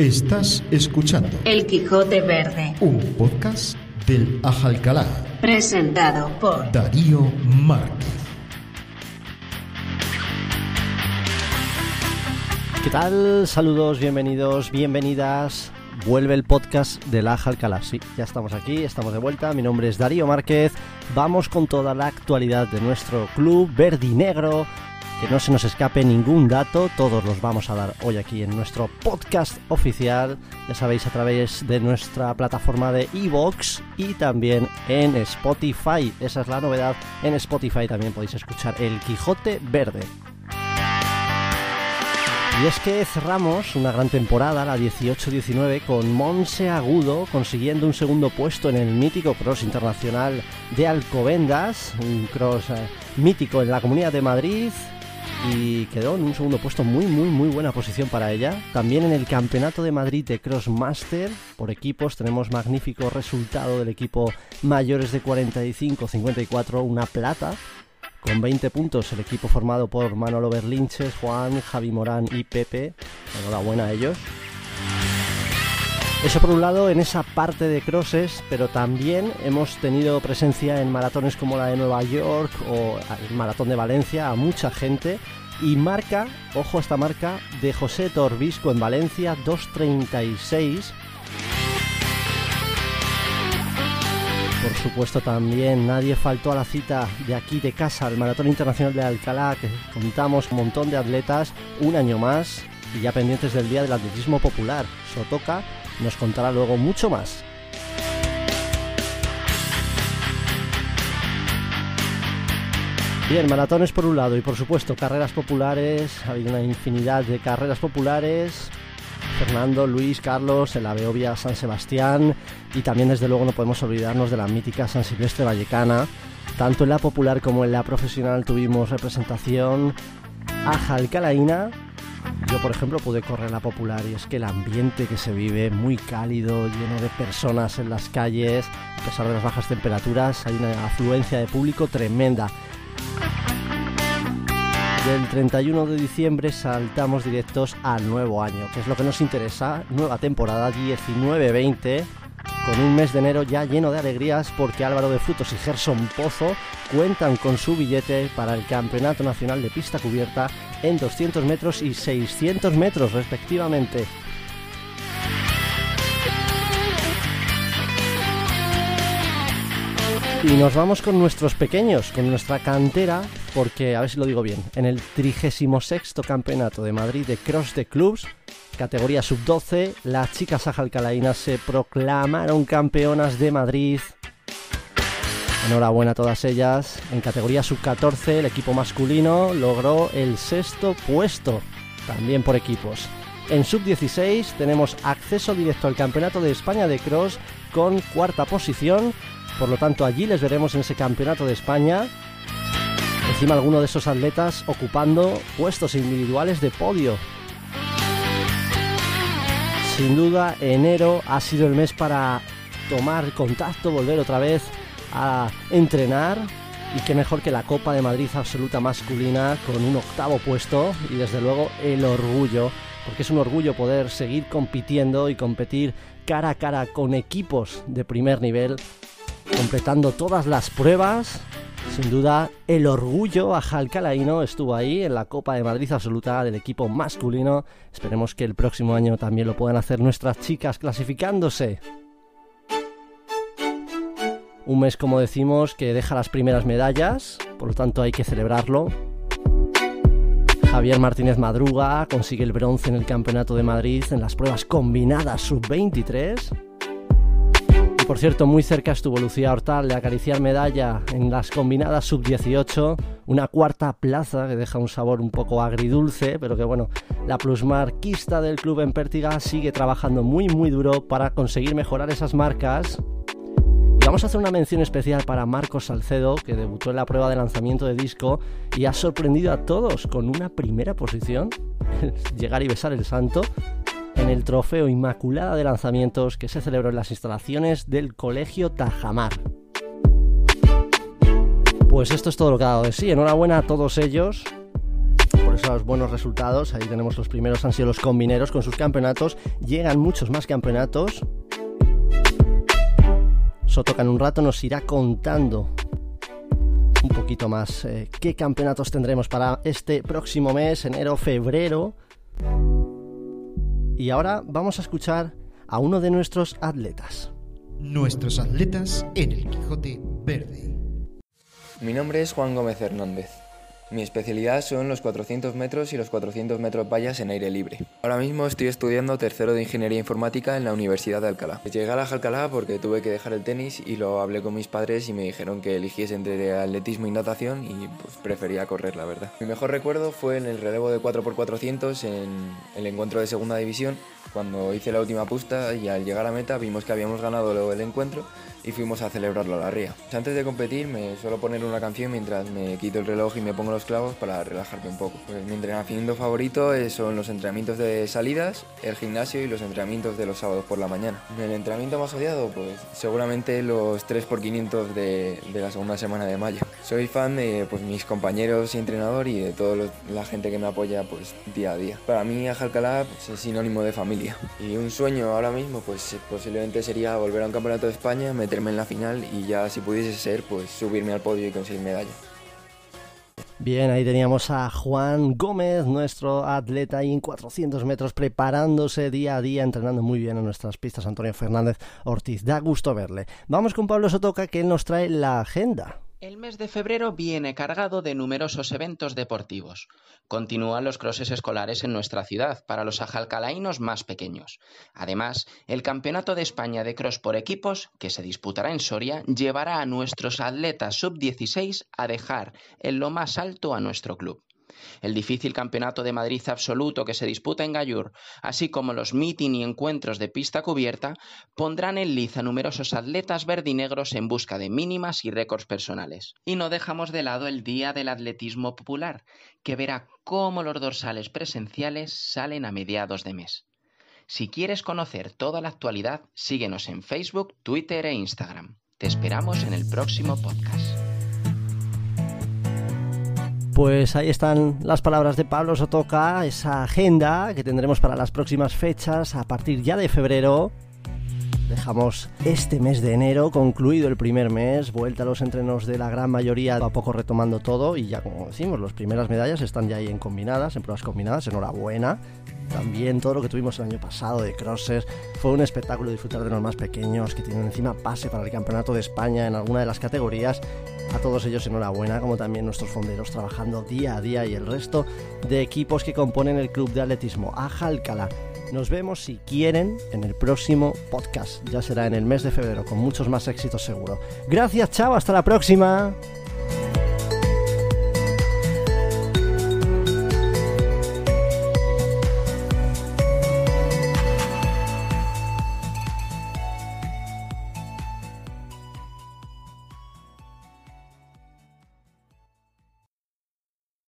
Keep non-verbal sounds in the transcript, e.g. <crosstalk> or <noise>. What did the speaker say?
Estás escuchando El Quijote Verde, un podcast del Ajalcalá. presentado por Darío Márquez. ¿Qué tal? Saludos, bienvenidos, bienvenidas. Vuelve el podcast del Aja Alcalá. Sí, ya estamos aquí, estamos de vuelta. Mi nombre es Darío Márquez. Vamos con toda la actualidad de nuestro club verde y negro. Que no se nos escape ningún dato, todos los vamos a dar hoy aquí en nuestro podcast oficial. Ya sabéis, a través de nuestra plataforma de Evox y también en Spotify. Esa es la novedad. En Spotify también podéis escuchar El Quijote Verde. Y es que cerramos una gran temporada, la 18-19, con Monse Agudo consiguiendo un segundo puesto en el mítico cross internacional de Alcobendas, un cross eh, mítico en la Comunidad de Madrid y quedó en un segundo puesto muy muy muy buena posición para ella. También en el Campeonato de Madrid de Crossmaster por equipos tenemos magnífico resultado del equipo mayores de 45-54, una plata con 20 puntos el equipo formado por Manolo Berlinches, Juan, Javi Morán y Pepe. Enhorabuena a ellos. Eso por un lado en esa parte de crosses, pero también hemos tenido presencia en maratones como la de Nueva York o el maratón de Valencia a mucha gente. Y marca, ojo a esta marca, de José Torbisco en Valencia, 2.36. Por supuesto también nadie faltó a la cita de aquí de casa, el Maratón Internacional de Alcalá, que contamos un montón de atletas, un año más, y ya pendientes del Día del Atletismo Popular. Sotoca nos contará luego mucho más. Bien, maratones por un lado y por supuesto carreras populares, ha habido una infinidad de carreras populares, Fernando, Luis, Carlos, en la Beovia San Sebastián y también desde luego no podemos olvidarnos de la mítica San Silvestre Vallecana. Tanto en la popular como en la profesional tuvimos representación a Jalcalaína. Yo por ejemplo pude correr la popular y es que el ambiente que se vive muy cálido, lleno de personas en las calles, a pesar de las bajas temperaturas, hay una afluencia de público tremenda. Del 31 de diciembre saltamos directos al nuevo año, que es lo que nos interesa, nueva temporada 19-20, con un mes de enero ya lleno de alegrías porque Álvaro de Frutos y Gerson Pozo cuentan con su billete para el Campeonato Nacional de Pista Cubierta en 200 metros y 600 metros respectivamente. Y nos vamos con nuestros pequeños, con nuestra cantera, porque, a ver si lo digo bien, en el 36 Campeonato de Madrid de Cross de Clubs, categoría sub-12, las chicas ajalcalaínas se proclamaron campeonas de Madrid. Enhorabuena a todas ellas. En categoría sub-14, el equipo masculino logró el sexto puesto, también por equipos. En sub-16 tenemos acceso directo al Campeonato de España de Cross con cuarta posición por lo tanto, allí les veremos en ese campeonato de España. Encima alguno de esos atletas ocupando puestos individuales de podio. Sin duda, enero ha sido el mes para tomar contacto, volver otra vez a entrenar. Y qué mejor que la Copa de Madrid absoluta masculina con un octavo puesto y desde luego el orgullo, porque es un orgullo poder seguir compitiendo y competir cara a cara con equipos de primer nivel completando todas las pruebas. Sin duda, el orgullo a estuvo ahí en la Copa de Madrid absoluta del equipo masculino. Esperemos que el próximo año también lo puedan hacer nuestras chicas clasificándose. Un mes, como decimos, que deja las primeras medallas, por lo tanto hay que celebrarlo. Javier Martínez Madruga consigue el bronce en el Campeonato de Madrid en las pruebas combinadas sub-23 por cierto, muy cerca estuvo Lucía Hortal de acariciar medalla en las combinadas sub-18, una cuarta plaza que deja un sabor un poco agridulce, pero que bueno, la plusmarquista del club en Pértiga sigue trabajando muy muy duro para conseguir mejorar esas marcas. Y vamos a hacer una mención especial para Marcos Salcedo, que debutó en la prueba de lanzamiento de disco y ha sorprendido a todos con una primera posición, <laughs> llegar y besar el santo, el trofeo Inmaculada de Lanzamientos que se celebró en las instalaciones del Colegio Tajamar. Pues esto es todo lo que ha dado de sí. Enhorabuena a todos ellos por esos buenos resultados. Ahí tenemos los primeros, han sido los combineros con sus campeonatos. Llegan muchos más campeonatos. Sotoca en un rato nos irá contando un poquito más eh, qué campeonatos tendremos para este próximo mes, enero, febrero. Y ahora vamos a escuchar a uno de nuestros atletas. Nuestros atletas en el Quijote Verde. Mi nombre es Juan Gómez Hernández. Mi especialidad son los 400 metros y los 400 metros vallas en aire libre. Ahora mismo estoy estudiando tercero de Ingeniería Informática en la Universidad de Alcalá. Llegué a la Alcalá porque tuve que dejar el tenis y lo hablé con mis padres y me dijeron que eligiese entre atletismo y natación y pues prefería correr, la verdad. Mi mejor recuerdo fue en el relevo de 4x400 en el encuentro de segunda división, cuando hice la última puesta y al llegar a meta vimos que habíamos ganado el encuentro y fuimos a celebrarlo a la ría. Antes de competir me suelo poner una canción mientras me quito el reloj y me pongo los clavos para relajarme un poco. Pues mi entrenamiento favorito son los entrenamientos de salidas, el gimnasio y los entrenamientos de los sábados por la mañana. El entrenamiento más odiado, pues seguramente los 3x500 de, de la segunda semana de mayo. Soy fan de pues, mis compañeros y entrenador y de toda la gente que me apoya pues, día a día. Para mí Ajalcalá pues, es sinónimo de familia. Y un sueño ahora mismo pues posiblemente sería volver a un campeonato de España, en la final y ya si pudiese ser, pues subirme al podio y conseguir medalla. Bien, ahí teníamos a Juan Gómez, nuestro atleta ahí en 400 metros, preparándose día a día, entrenando muy bien en nuestras pistas. Antonio Fernández Ortiz, da gusto verle. Vamos con Pablo Sotoca, que él nos trae la agenda. El mes de febrero viene cargado de numerosos eventos deportivos. Continúan los crosses escolares en nuestra ciudad para los ajalcalaínos más pequeños. Además, el Campeonato de España de Cross por equipos, que se disputará en Soria, llevará a nuestros atletas sub-16 a dejar en lo más alto a nuestro club el difícil Campeonato de Madrid absoluto que se disputa en Gallur, así como los meeting y encuentros de pista cubierta, pondrán en liza numerosos atletas verdinegros en busca de mínimas y récords personales. Y no dejamos de lado el Día del Atletismo Popular, que verá cómo los dorsales presenciales salen a mediados de mes. Si quieres conocer toda la actualidad, síguenos en Facebook, Twitter e Instagram. Te esperamos en el próximo podcast. Pues ahí están las palabras de Pablo Sotoca, esa agenda que tendremos para las próximas fechas a partir ya de febrero. Dejamos este mes de enero concluido el primer mes, vuelta a los entrenos de la gran mayoría, a poco retomando todo y ya como decimos, las primeras medallas están ya ahí en combinadas, en pruebas combinadas, enhorabuena. También todo lo que tuvimos el año pasado de crosses fue un espectáculo disfrutar de los más pequeños que tienen encima pase para el Campeonato de España en alguna de las categorías. A todos ellos enhorabuena, como también nuestros fonderos trabajando día a día y el resto de equipos que componen el club de atletismo Ajalcala. Nos vemos si quieren en el próximo podcast. Ya será en el mes de febrero con muchos más éxitos seguro. Gracias, chao, hasta la próxima.